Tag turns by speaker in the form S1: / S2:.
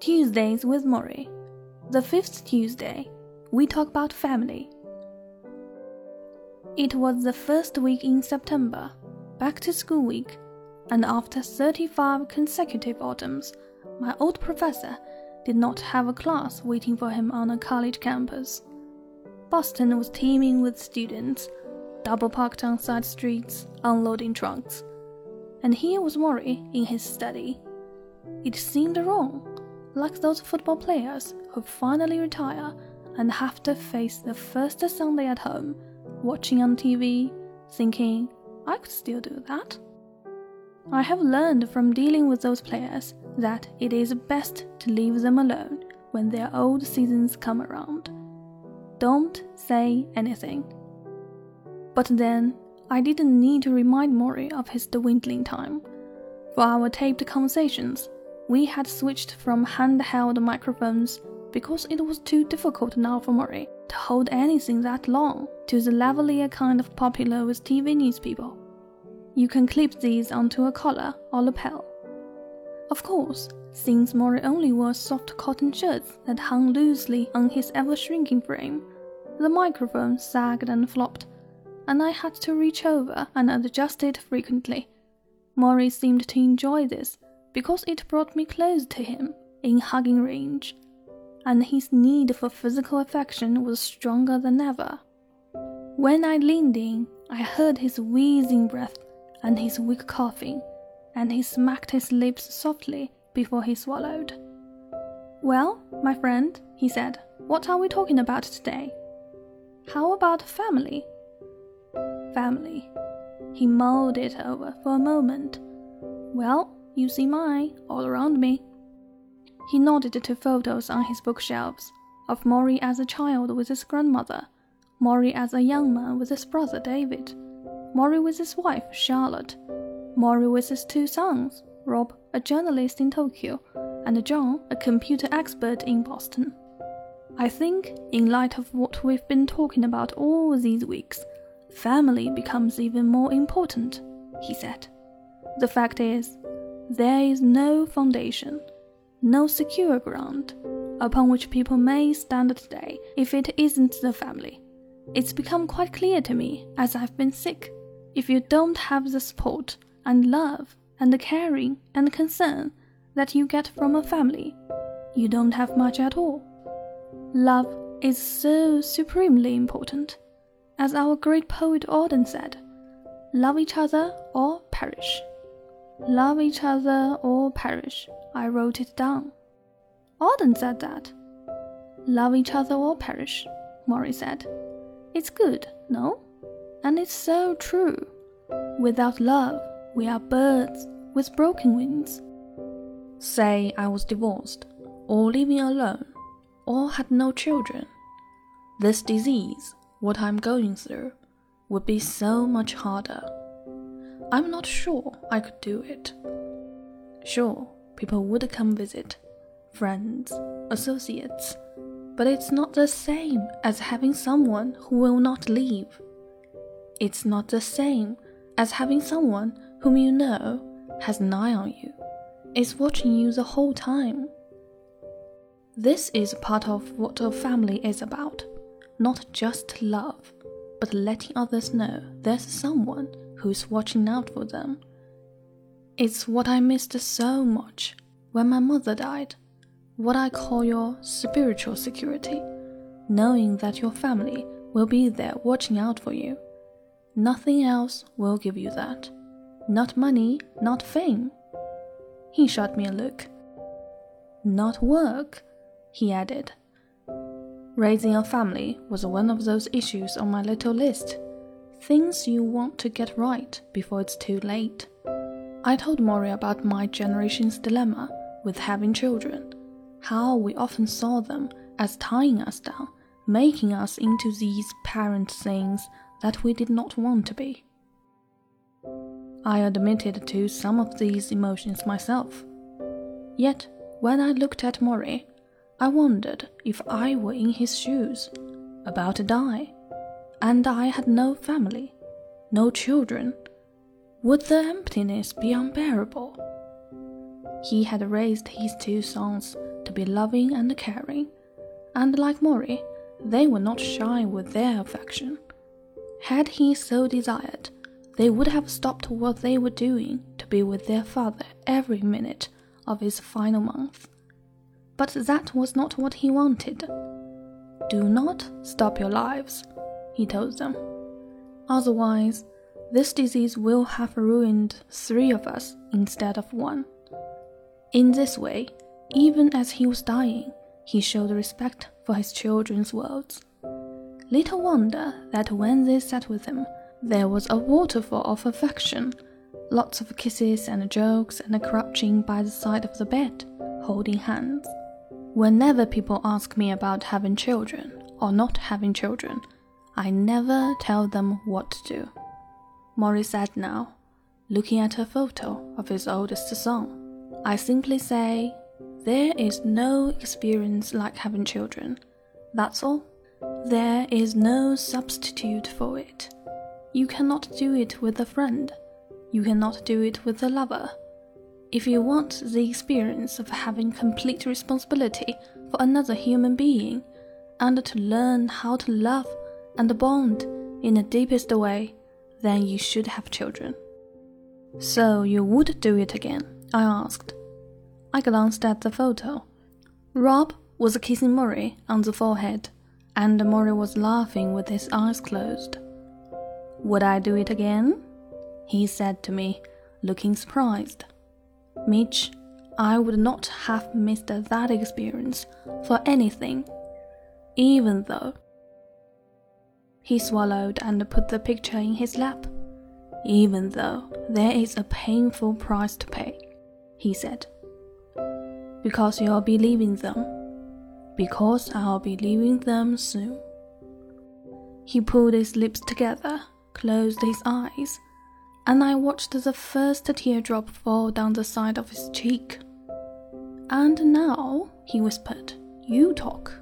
S1: Tuesdays with Morrie. The fifth Tuesday, we talk about family. It was the first week in September, back to school week, and after 35 consecutive autumns, my old professor did not have a class waiting for him on a college campus. Boston was teeming with students, double parked on side streets, unloading trunks. And here was Morrie in his study. It seemed wrong, like those football players who finally retire and have to face the first Sunday at home, watching on TV, thinking, I could still do that. I have learned from dealing with those players that it is best to leave them alone when their old seasons come around. Don't say anything. But then, I didn't need to remind Morrie of his dwindling time. For our taped conversations, we had switched from handheld microphones because it was too difficult now for Morrie to hold anything that long to the lavalier kind of popular with TV news people. You can clip these onto a collar or lapel. Of course, since Morrie only wore soft cotton shirts that hung loosely on his ever shrinking frame, the microphone sagged and flopped, and I had to reach over and adjust it frequently. Morrie seemed to enjoy this because it brought me close to him in hugging range, and his need for physical affection was stronger than ever. When I leaned in, I heard his wheezing breath and his weak coughing, and he smacked his lips softly before he swallowed. Well, my friend, he said, what are we talking about today? How about family? Family. He mulled it over for a moment. Well, you see mine all around me. He nodded to photos on his bookshelves of Morrie as a child with his grandmother, Morrie as a young man with his brother David, Morrie with his wife Charlotte, Morrie with his two sons, Rob, a journalist in Tokyo, and John, a computer expert in Boston. I think, in light of what we've been talking about all these weeks, family becomes even more important, he said. The fact is, there is no foundation, no secure ground upon which people may stand today if it isn't the family. It's become quite clear to me as I've been sick. If you don't have the support and love and the caring and concern that you get from a family, you don't have much at all. Love is so supremely important. As our great poet Auden said, love each other or perish. Love each other or perish. I wrote it down. Auden said that. Love each other or perish, Morrie said. It's good, no? And it's so true. Without love, we are birds with broken wings. Say I was divorced, or living alone, or had no children. This disease, what I'm going through, would be so much harder. I'm not sure I could do it. Sure, people would come visit, friends, associates, but it's not the same as having someone who will not leave. It's not the same as having someone whom you know has an eye on you, is watching you the whole time. This is part of what a family is about not just love, but letting others know there's someone who's watching out for them. It's what I missed so much when my mother died, what I call your spiritual security, knowing that your family will be there watching out for you. Nothing else will give you that. Not money, not fame. He shot me a look. Not work, he added. Raising a family was one of those issues on my little list things you want to get right before it's too late. I told Morrie about my generation's dilemma with having children, how we often saw them as tying us down, making us into these parent things that we did not want to be. I admitted to some of these emotions myself. Yet, when I looked at Morrie, I wondered if I were in his shoes, about to die and I had no family, no children, would the emptiness be unbearable? He had raised his two sons to be loving and caring, and like Morrie, they were not shy with their affection. Had he so desired, they would have stopped what they were doing to be with their father every minute of his final month. But that was not what he wanted. Do not stop your lives, he told them. Otherwise, this disease will have ruined three of us instead of one. In this way, even as he was dying, he showed respect for his children's words. Little wonder that when they sat with him, there was a waterfall of affection, lots of kisses and jokes and a crouching by the side of the bed, holding hands. Whenever people ask me about having children or not having children, I never tell them what to do. Morrie said now, looking at a photo of his oldest son. I simply say, there is no experience like having children. That's all. There is no substitute for it. You cannot do it with a friend. You cannot do it with a lover. If you want the experience of having complete responsibility for another human being, and to learn how to love and bond in the deepest way, then you should have children. So you would do it again? I asked. I glanced at the photo. Rob was kissing Morrie on the forehead and Morrie was laughing with his eyes closed. Would I do it again? He said to me, looking surprised. Mitch, I would not have missed that experience for anything, even though. He swallowed and put the picture in his lap. Even though there is a painful price to pay, he said. Because you'll be leaving them because I'll be leaving them soon. He pulled his lips together, closed his eyes, and I watched the first teardrop fall down the side of his cheek. And now, he whispered, you talk.